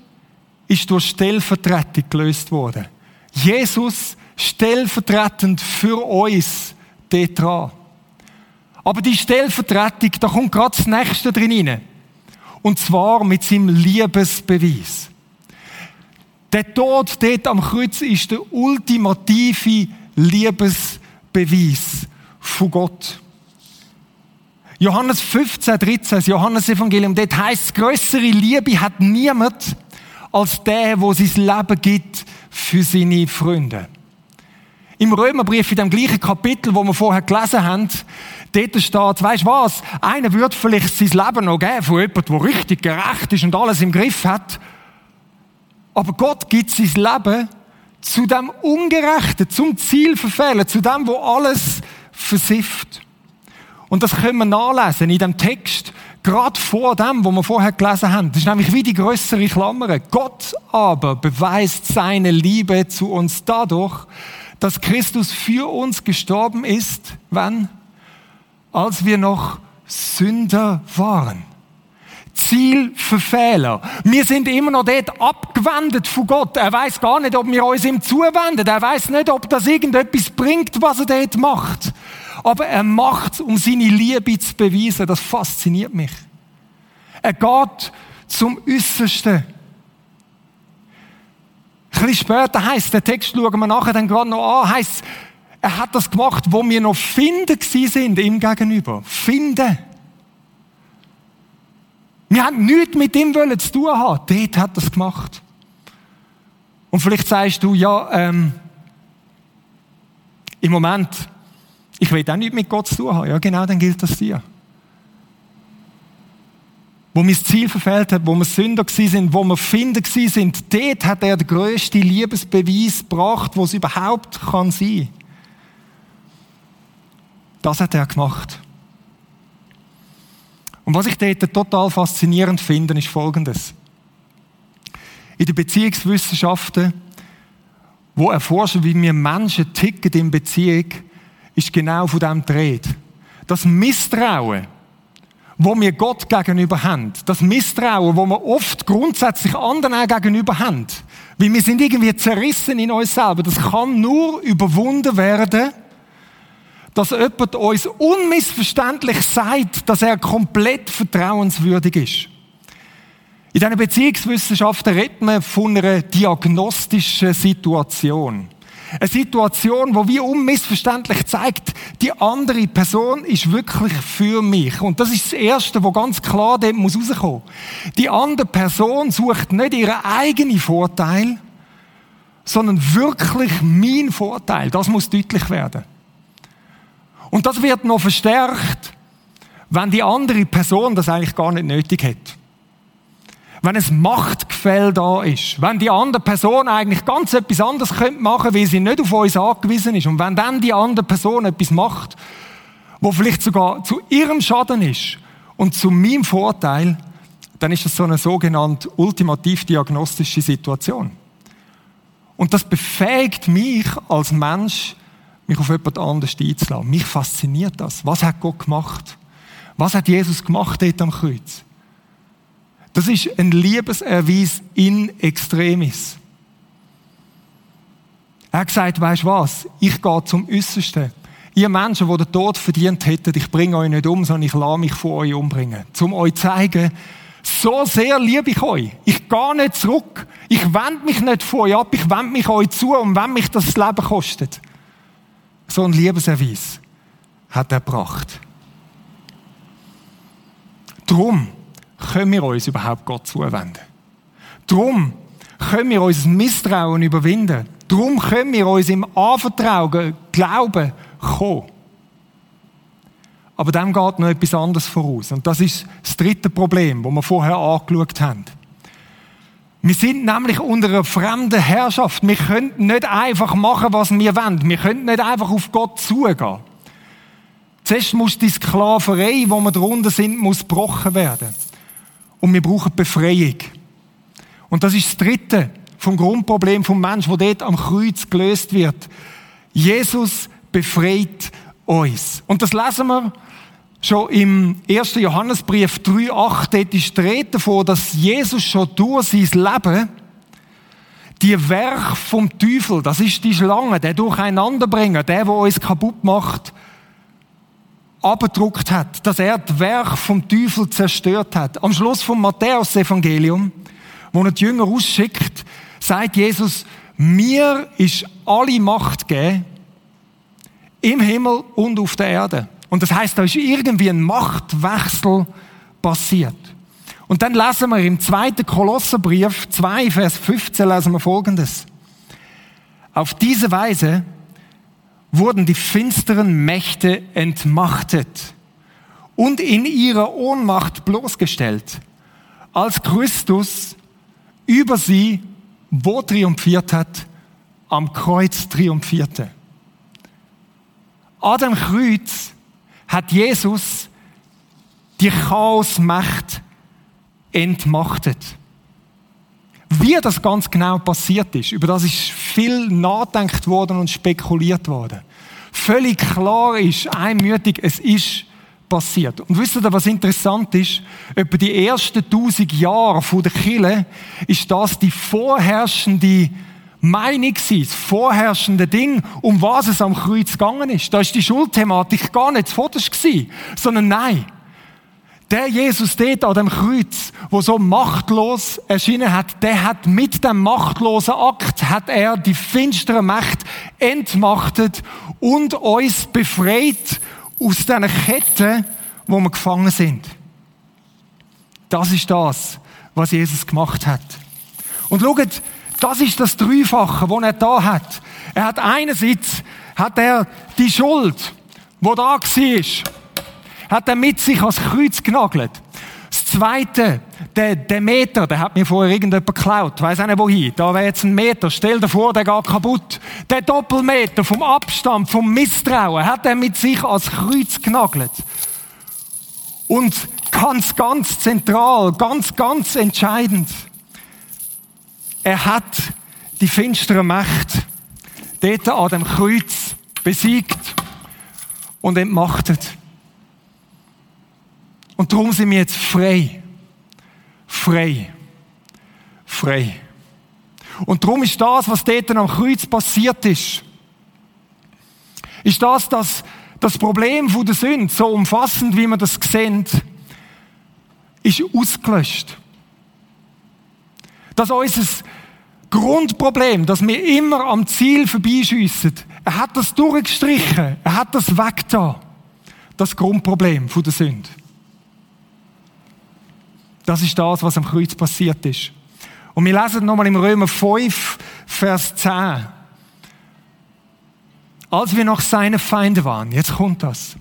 ist durch Stellvertretung gelöst worden. Jesus stellvertretend für uns dort dran. Aber die Stellvertretung, da kommt gerade das Nächste drin rein. Und zwar mit seinem Liebesbeweis. Der Tod dort am Kreuz ist der ultimative Liebesbeweis von Gott. Johannes 15, 13, das Johannesevangelium, dort heißt größere Liebe hat niemand als der, wo sein Leben gibt für seine Freunde. Im Römerbrief, in dem gleichen Kapitel, wo wir vorher gelesen haben, dort steht, du was? Einer wird vielleicht sein Leben noch geben von jemandem, der richtig gerecht ist und alles im Griff hat. Aber Gott gibt sein Leben zu dem Ungerechten, zum Zielverfehlen, zu dem, wo alles versifft. Und das können wir nachlesen in dem Text, gerade vor dem, wo wir vorher gelesen haben. Das ist nämlich wie die größere Klammer. Gott aber beweist seine Liebe zu uns dadurch, dass Christus für uns gestorben ist, wann? Als wir noch Sünder waren. Ziel für Fehler. Wir sind immer noch dort abgewendet von Gott. Er weiß gar nicht, ob wir uns ihm zuwenden. Er weiß nicht, ob das irgendetwas bringt, was er dort macht aber er macht, um seine Liebe zu beweisen. Das fasziniert mich. Er geht zum Äußersten. Ein bisschen später heißt der Text, schauen wir nachher dann gerade noch an, heißt, er hat das gemacht, wo wir noch finden sind ihm gegenüber. Finden. Wir haben nichts mit ihm zu tun haben. Dort hat er es gemacht. Und vielleicht sagst du, ja, ähm, im Moment ich will auch nicht mit Gott zu tun haben. Ja, genau, dann gilt das dir. Wo das Ziel verfehlt haben, wo wir Sünder sind, wo wir Finder sind, dort hat er den grössten Liebesbeweis gebracht, wo es überhaupt kann sein. Das hat er gemacht. Und was ich dort total faszinierend finde, ist Folgendes. In den Beziehungswissenschaften, wo erforschen, wie wir Menschen ticken in Beziehung, ist genau von dem dreht. Das Misstrauen, wo wir Gott gegenüber haben, das Misstrauen, wo wir oft grundsätzlich anderen gegenüber haben, weil wir sind irgendwie zerrissen in uns selber, das kann nur überwunden werden, dass jemand uns unmissverständlich sagt, dass er komplett vertrauenswürdig ist. In diesen Beziehungswissenschaften redet man von einer diagnostischen Situation. Eine Situation, wo wie unmissverständlich zeigt, die andere Person ist wirklich für mich. Und das ist das Erste, wo ganz klar dem muss rauskommen. Die andere Person sucht nicht ihren eigenen Vorteil, sondern wirklich mein Vorteil. Das muss deutlich werden. Und das wird noch verstärkt, wenn die andere Person das eigentlich gar nicht nötig hat. Wenn ein Machtgefälle da ist, wenn die andere Person eigentlich ganz etwas anderes könnte machen, weil sie nicht auf uns angewiesen ist, und wenn dann die andere Person etwas macht, wo vielleicht sogar zu ihrem Schaden ist und zu meinem Vorteil, dann ist das so eine sogenannte ultimativ diagnostische Situation. Und das befähigt mich als Mensch, mich auf jemand anderes einzulassen. Mich fasziniert das. Was hat Gott gemacht? Was hat Jesus gemacht dort am Kreuz? Das ist ein Liebeserweis in extremis. Er hat gesagt, weißt du was? Ich gehe zum Äußersten. Ihr Menschen, die den Tod verdient hätten, ich bringe euch nicht um, sondern ich lasse mich von euch umbringen. Um euch zu zeigen, so sehr liebe ich euch. Ich gehe nicht zurück. Ich wende mich nicht von euch ab. Ich wende mich euch zu, und wenn mich das Leben kostet. So ein Liebeserweis hat er gebracht. Drum können wir uns überhaupt Gott zuwenden. Drum können wir unser Misstrauen überwinden. Drum können wir uns im Anvertrauen, Glauben kommen. Aber dem geht noch etwas anderes voraus. Und das ist das dritte Problem, das wir vorher angeschaut haben. Wir sind nämlich unter einer fremden Herrschaft. Wir können nicht einfach machen, was wir wollen. Wir können nicht einfach auf Gott zugehen. Zuerst muss die Sklaverei, wo wir drunter sind, muss gebrochen werden. Und wir brauchen Befreiung. Und das ist das dritte vom Grundproblem vom Menschen, wo dort am Kreuz gelöst wird. Jesus befreit uns. Und das lesen wir schon im 1. Johannesbrief 3,8. Dort ist die Rede davon, dass Jesus schon durch sein Leben die Werk vom Teufel, das ist die Schlange, der Durcheinanderbringer, der, der uns kaputt macht, abgedruckt hat, dass er das Werk vom Teufel zerstört hat. Am Schluss vom Matthäus-Evangelium, wo er die Jünger ausschickt, sagt Jesus, mir ist alle Macht gegeben, im Himmel und auf der Erde. Und das heißt, da ist irgendwie ein Machtwechsel passiert. Und dann lesen wir im zweiten Kolosserbrief 2, Vers 15 lesen wir Folgendes. Auf diese Weise wurden die finsteren Mächte entmachtet und in ihrer Ohnmacht bloßgestellt, als Christus über sie wo triumphiert hat, am Kreuz triumphierte. An dem Kreuz hat Jesus die Chaosmacht entmachtet. Wie das ganz genau passiert ist, über das ist viel nachdenkt worden und spekuliert worden. Völlig klar ist, einmütig, es ist passiert. Und wisst ihr, was interessant ist? Über die ersten tausend Jahre von der Kirche ist das die vorherrschende Meinung gewesen, das vorherrschende Ding, um was es am Kreuz gegangen ist. Da ist die Schuldthematik gar nicht zuvorderst gewesen, sondern nein, der Jesus dort an dem Kreuz, wo so machtlos erschienen hat, der hat mit dem machtlosen Akt, hat er die finstere Macht entmachtet und uns befreit aus diesen Ketten, wo wir gefangen sind. Das ist das, was Jesus gemacht hat. Und schaut, das ist das Dreifache, das er da hat. Er hat einerseits, hat er die Schuld, wo da war, hat er mit sich ans Kreuz genagelt. Das Zweite, der, der Meter, der hat mir vorher irgendjemand geklaut. Weiß auch nicht wohin. Da wäre jetzt ein Meter. Stell dir vor, der geht kaputt. Der Doppelmeter vom Abstand, vom Misstrauen, hat er mit sich ans Kreuz genagelt. Und ganz, ganz zentral, ganz, ganz entscheidend. Er hat die finstere Macht dort an dem Kreuz besiegt und entmachtet. Und darum sind wir jetzt frei. Frei. Frei. Und darum ist das, was dort am Kreuz passiert ist, ist das, dass das Problem der Sünde, so umfassend wie wir das sehen, ist ausgelöscht. Dass unser Grundproblem, dass wir immer am Ziel vorbeischiessen, er hat das durchgestrichen, er hat das weggetan. Das Grundproblem der Sünde. Das ist das, was am Kreuz passiert ist. Und wir lesen nochmal im Römer 5, Vers 10. Als wir noch seine Feinde waren, jetzt kommt das.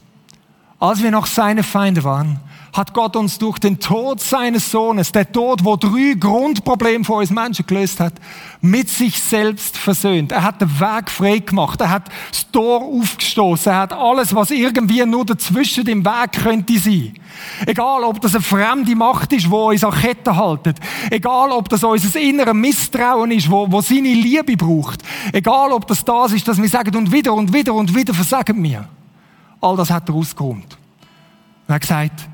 Als wir noch seine Feinde waren, hat Gott uns durch den Tod seines Sohnes, der Tod, wo drei Grundprobleme von uns Menschen gelöst hat, mit sich selbst versöhnt. Er hat den Weg frei gemacht. Er hat das Tor aufgestoßen. Er hat alles, was irgendwie nur dazwischen im Weg könnte sein. Egal, ob das eine fremde Macht ist, wo uns an Ketten haltet. Egal, ob das unser inneres Misstrauen ist, wo, wo seine Liebe braucht. Egal, ob das das ist, dass wir sagen, und wieder und wieder und wieder versagen mir. All das hat er rausgeräumt. Er hat gesagt,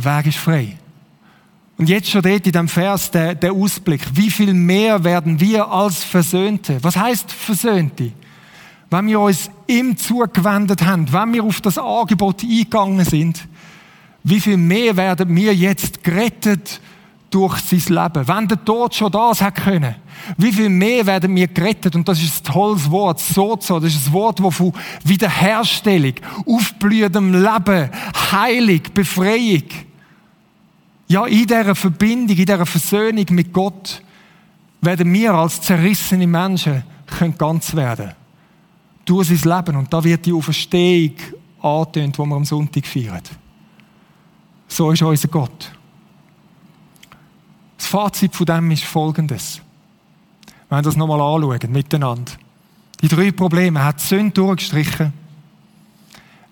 der Weg ist frei. Und jetzt schon dort in dem Vers der, der Ausblick. Wie viel mehr werden wir als Versöhnte? Was heißt Versöhnte? Wenn wir uns ihm zugewendet haben, wenn wir auf das Angebot eingegangen sind, wie viel mehr werden wir jetzt gerettet durch sein Leben? Wenn der Tod schon das hat können, wie viel mehr werden wir gerettet? Und das ist ein tolles Wort, Sozo. Das ist ein Wort, das von Wiederherstellung, aufblühendem Leben, Heilung, Befreiung, ja, in dieser Verbindung, in dieser Versöhnung mit Gott, werden wir als zerrissene Menschen können ganz werden. Durch sein Leben. Und da wird die Auferstehung angetönt, die wir am Sonntag feiern. So ist unser Gott. Das Fazit von dem ist folgendes. Wenn wir das nochmal anschauen, miteinander. Die drei Probleme. Er hat die Sünde durchgestrichen.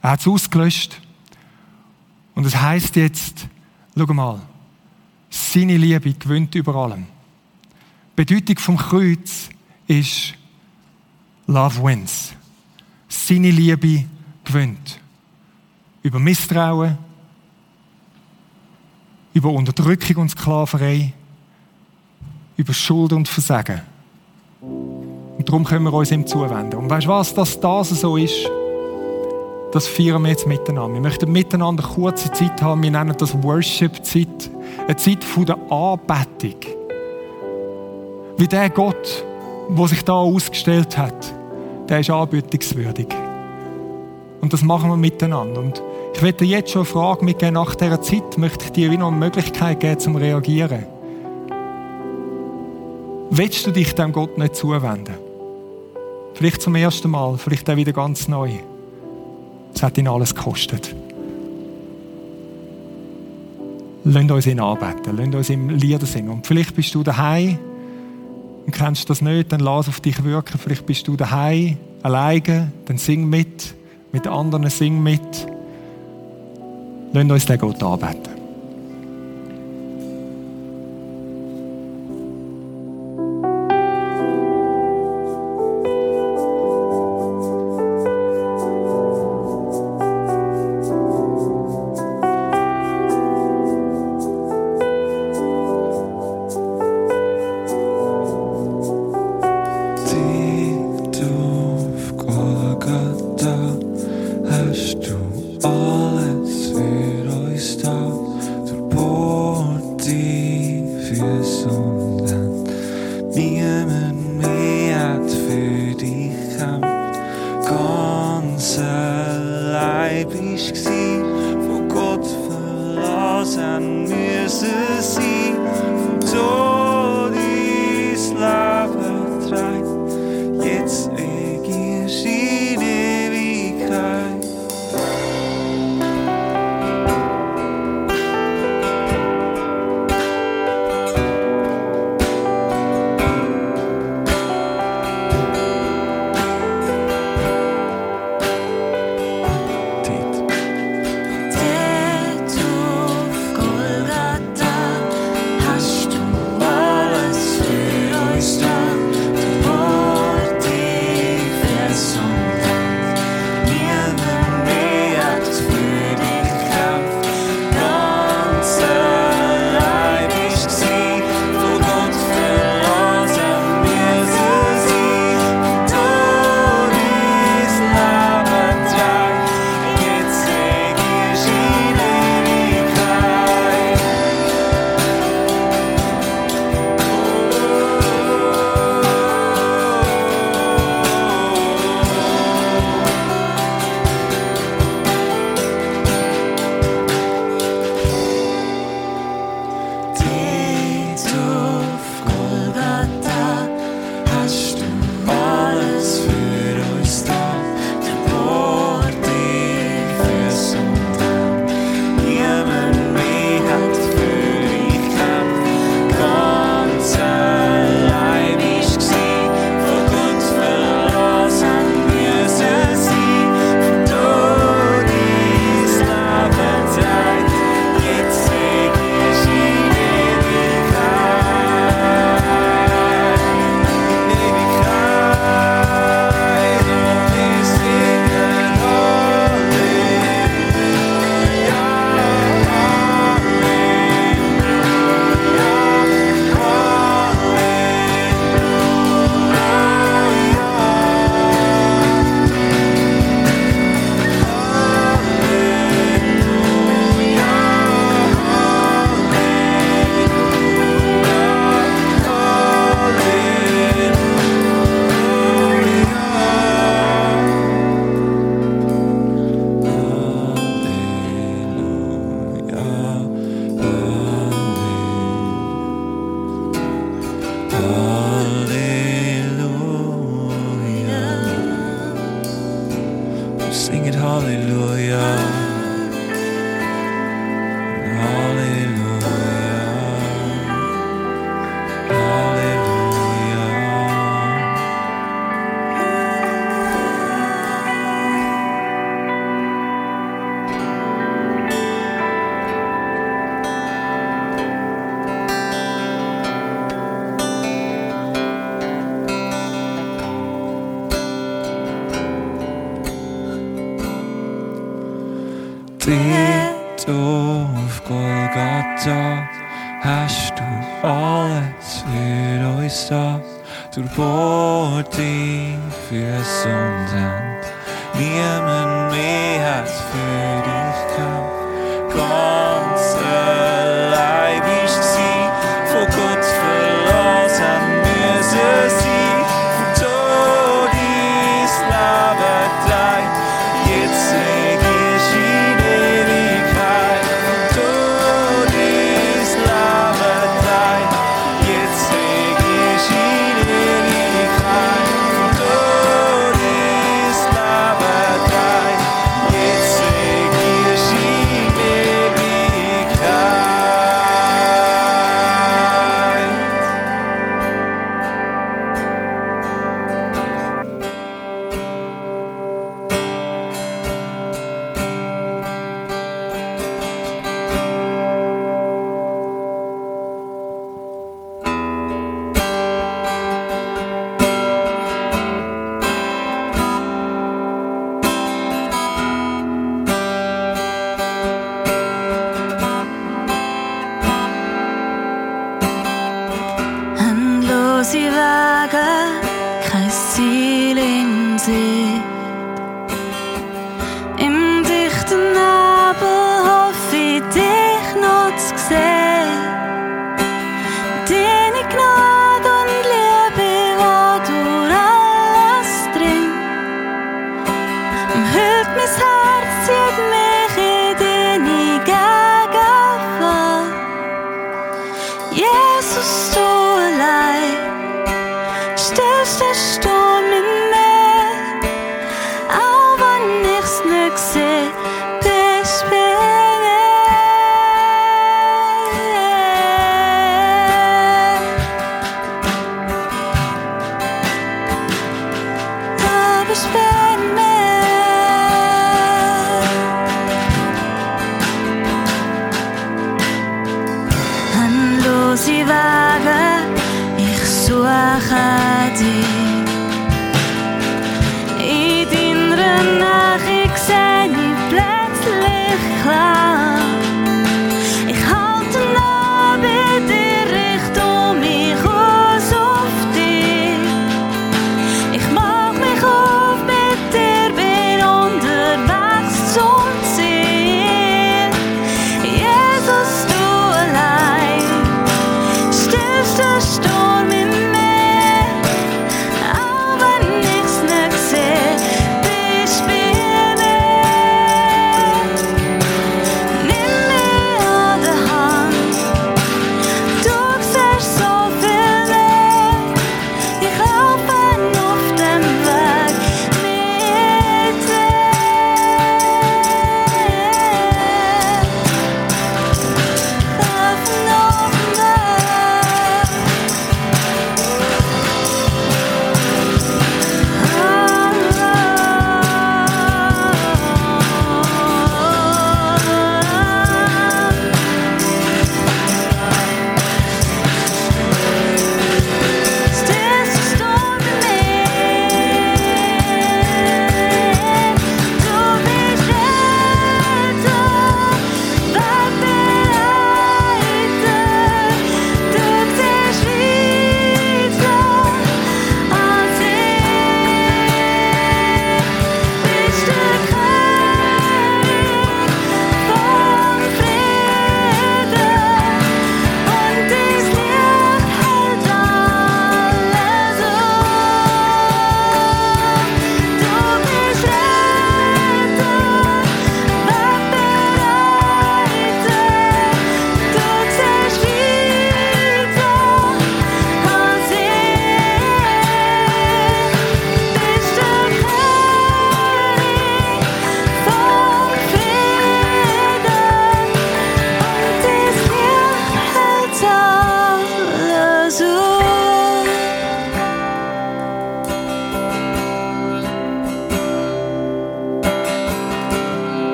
Er hat es ausgelöscht. Und es heißt jetzt, schau mal, seine Liebe gewinnt über allem. Die Bedeutung vom Kreuz ist Love wins. Seine Liebe gewinnt. Über Misstrauen, über Unterdrückung und Sklaverei, über Schuld und Versagen. Und darum können wir uns ihm zuwenden. Und weißt du was, dass das so ist, das feiern wir jetzt miteinander. Wir möchten miteinander eine kurze Zeit haben. Wir nennen das Worship-Zeit. Eine Zeit der Anbetung. Wie der Gott, der sich da ausgestellt hat, der ist anbetungswürdig. Und das machen wir miteinander. Und ich werde jetzt schon eine Frage mitgeben. Nach dieser Zeit möchte ich dir noch eine Möglichkeit geben, zum Reagieren. Willst du dich dem Gott nicht zuwenden? Vielleicht zum ersten Mal, vielleicht auch wieder ganz neu. Es hat ihn alles gekostet. Lasst uns ihn anbeten, lasst uns ihm Lieder singen. Und vielleicht bist du daheim und kennst das nicht, dann lass auf dich wirken. Vielleicht bist du daheim alleine, dann sing mit, mit anderen sing mit. Lasst uns den Gott anbeten.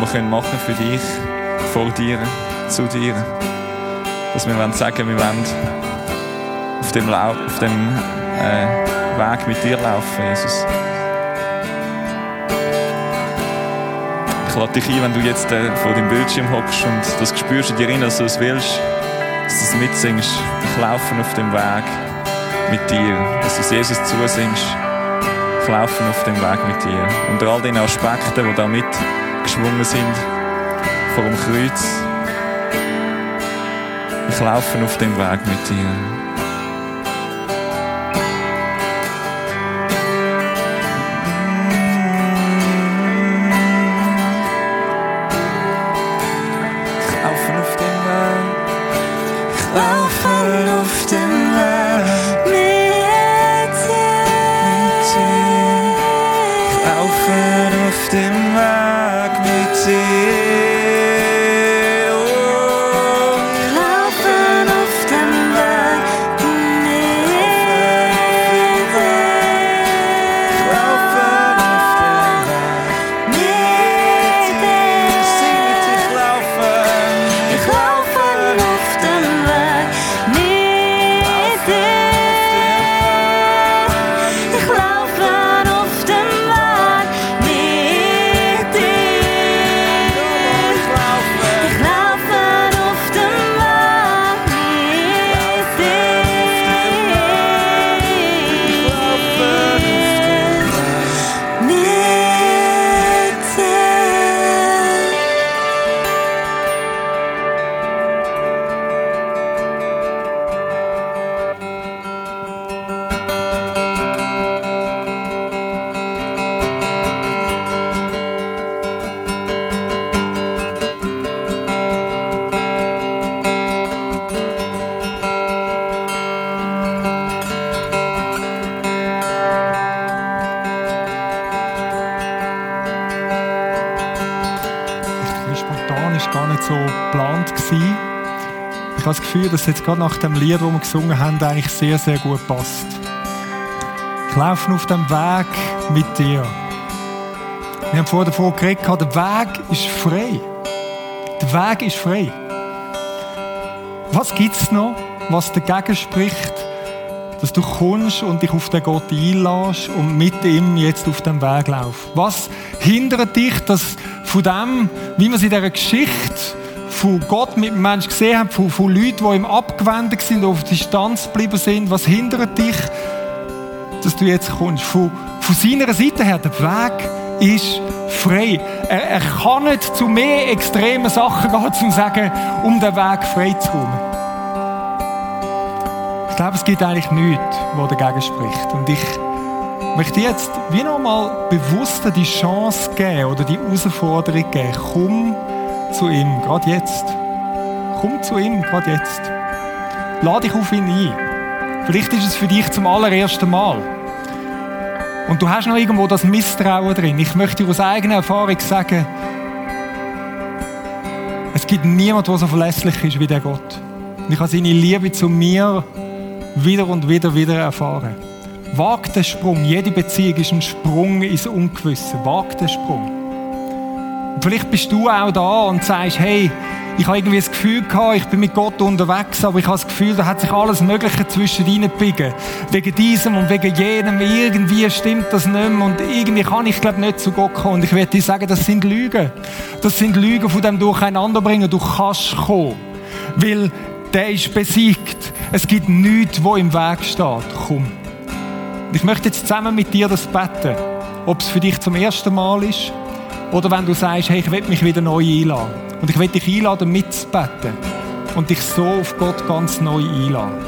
Das wir können machen für dich, vor dir, zu dir. Dass wir sagen, wir wollen auf dem, Lau auf dem äh, Weg mit dir laufen, Jesus. Ich lade dich ein, wenn du jetzt äh, vor dem Bildschirm hockst und das spürst in dir rein, dass du es willst, dass du es mitsingst. Ich laufe auf dem Weg mit dir, dass du es Jesus zusingst. Ich laufe auf dem Weg mit dir. Unter all den Aspekten, die da mitgeschwungen sind, vor dem Kreuz. Ich laufe auf dem Weg mit dir. So geplant gewesen. Ich habe das Gefühl, dass jetzt gerade nach dem Lied, das wir gesungen haben, eigentlich sehr, sehr gut passt. Ich laufe auf dem Weg mit dir. Wir haben vorher davon geredet, der Weg ist frei. Der Weg ist frei. Was gibt es noch, was dagegen spricht, dass du kommst und dich auf den Gott einlässt und mit ihm jetzt auf dem Weg laufst? Was hindert dich, dass von dem, wie wir es in dieser Geschichte von Gott mit dem Menschen gesehen haben, von, von Leuten, die ihm abgewendet sind, auf Distanz geblieben sind, was hindert dich, dass du jetzt kommst? Von, von seiner Seite her, der Weg ist frei. Er, er kann nicht zu mehr extremen Sachen gehen, um sagen, um den Weg frei zu kommen. Ich glaube, es gibt eigentlich nichts, was dagegen spricht. Und ich möchte jetzt wie nochmal bewusster die Chance geben oder die Herausforderung geben. Komm zu ihm, gerade jetzt. Komm zu ihm, gerade jetzt. Lade dich auf ihn ein. Vielleicht ist es für dich zum allerersten Mal. Und du hast noch irgendwo das Misstrauen drin. Ich möchte dir aus eigener Erfahrung sagen, es gibt niemanden, der so verlässlich ist wie der Gott. Und ich habe seine Liebe zu mir wieder und wieder, wieder erfahren. Wag den Sprung. Jede Beziehung ist ein Sprung ins Ungewisse. Wag den Sprung. Vielleicht bist du auch da und sagst, hey, ich habe irgendwie das Gefühl gehabt, ich bin mit Gott unterwegs, aber ich habe das Gefühl, da hat sich alles Mögliche zwischen reingebiegen. Wegen diesem und wegen jenem. Irgendwie stimmt das nicht mehr und irgendwie kann ich, glaube nicht zu Gott kommen. Und ich werde dir sagen, das sind Lügen. Das sind Lügen von dem Durcheinanderbringen. Du kannst kommen. Weil der ist besiegt. Es gibt nichts, wo im Weg steht. Komm. Ich möchte jetzt zusammen mit dir das beten. Ob es für dich zum ersten Mal ist oder wenn du sagst, hey, ich will mich wieder neu einladen. Und ich will dich einladen, mitzubeten. und dich so auf Gott ganz neu einladen.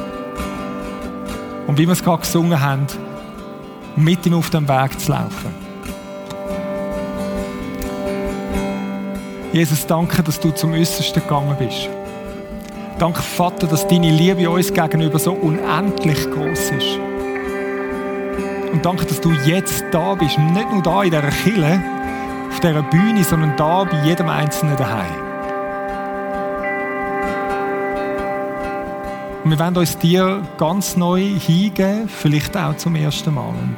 Und wie wir es gerade gesungen haben, mit ihm auf dem Weg zu laufen. Jesus, danke, dass du zum Äußersten gegangen bist. Danke, Vater, dass deine Liebe uns gegenüber so unendlich groß ist. Und danke, dass du jetzt da bist. Nicht nur da in dieser Kille, auf dieser Bühne, sondern da bei jedem Einzelnen daheim. Und wir wollen uns dir ganz neu hingeben, vielleicht auch zum ersten Mal. Und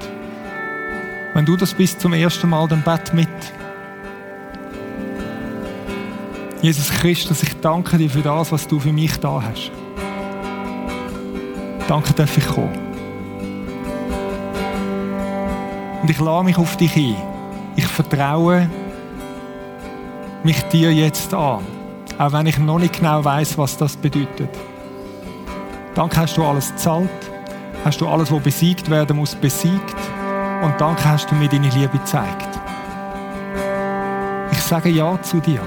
wenn du das bist zum ersten Mal, dann bett mit. Jesus Christus, ich danke dir für das, was du für mich da hast. Danke, darf ich kommen. Und ich lade mich auf dich ein. Ich vertraue mich dir jetzt an, auch wenn ich noch nicht genau weiß, was das bedeutet. Danke hast du alles gezahlt, hast du alles, was besiegt werden muss, besiegt und danke hast du mir deine Liebe gezeigt. Ich sage Ja zu dir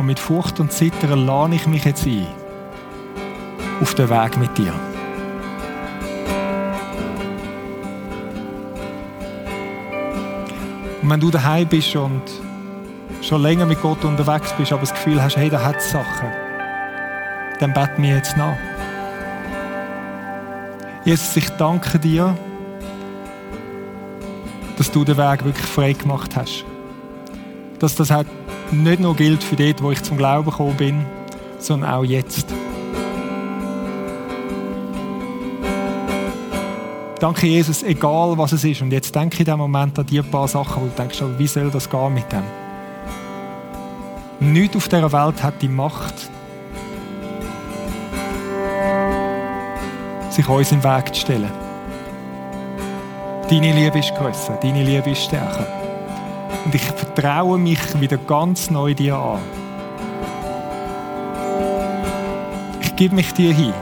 und mit Furcht und Zittern lade ich mich jetzt ein auf den Weg mit dir. Und wenn du daheim bist und schon länger mit Gott unterwegs bist, aber das Gefühl hast, hey, da hat es Sachen, dann bett mir jetzt nach. Jesus, ich danke dir, dass du den Weg wirklich frei gemacht hast. Dass das halt nicht nur gilt für dort, wo ich zum Glauben gekommen bin, sondern auch jetzt. Danke, Jesus, egal was es ist. Und jetzt denke ich in dem Moment an die paar Sachen, wo du denkst, wie soll das gehen mit dem? Nichts auf dieser Welt hat die Macht, sich uns den Weg zu stellen. Deine Liebe ist grösser, deine Liebe ist stärker. Und ich vertraue mich wieder ganz neu dir an. Ich gebe mich dir hin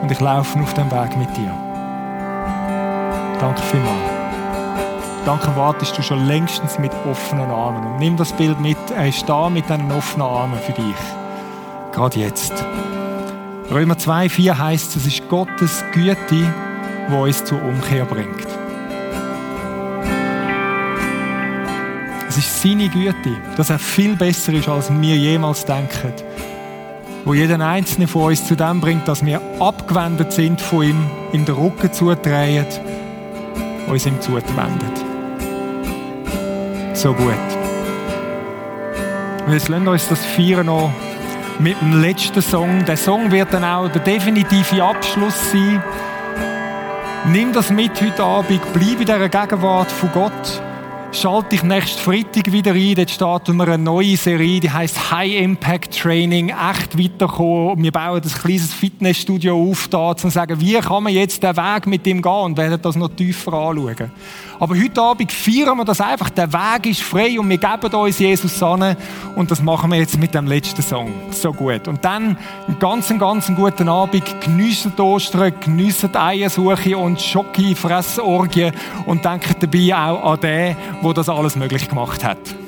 und ich laufe auf dem Weg mit dir. Danke vielmals. Danke, wartest du schon längstens mit offenen Armen. Und nimm das Bild mit, er ist da mit deinen offenen Armen für dich. Gerade jetzt. Römer 2, 4 heißt, es ist Gottes Güte, die uns zur Umkehr bringt. Es ist seine Güte, dass er viel besser ist, als wir jemals denken. Wo jeden einzelnen von uns zu dem bringt, dass wir abgewendet sind von ihm, ihm den Rücken zudrehen uns ihm zuwendet. So gut. Und jetzt lassen wir uns das feiern noch mit dem letzten Song. Der Song wird dann auch der definitive Abschluss sein. Nimm das mit heute Abend, bleib in dieser Gegenwart von Gott. Schalte dich nächsten Freitag wieder ein. Dort starten wir eine neue Serie, die heißt High Impact Training. Echt weiterkommen. Wir bauen ein kleines Fitnessstudio auf, da, um zu sagen, wie kann man jetzt den Weg mit ihm gehen und werden das noch tiefer anschauen. Aber heute Abend feiern wir das einfach. Der Weg ist frei und wir geben uns Jesus an. Und das machen wir jetzt mit dem letzten Song. So gut. Und dann einen ganz, ganz guten Abend. Geniessen Ostern, geniessen Eiersuche und Schoki, Fressorgie und denken dabei auch an den, der das alles möglich gemacht hat.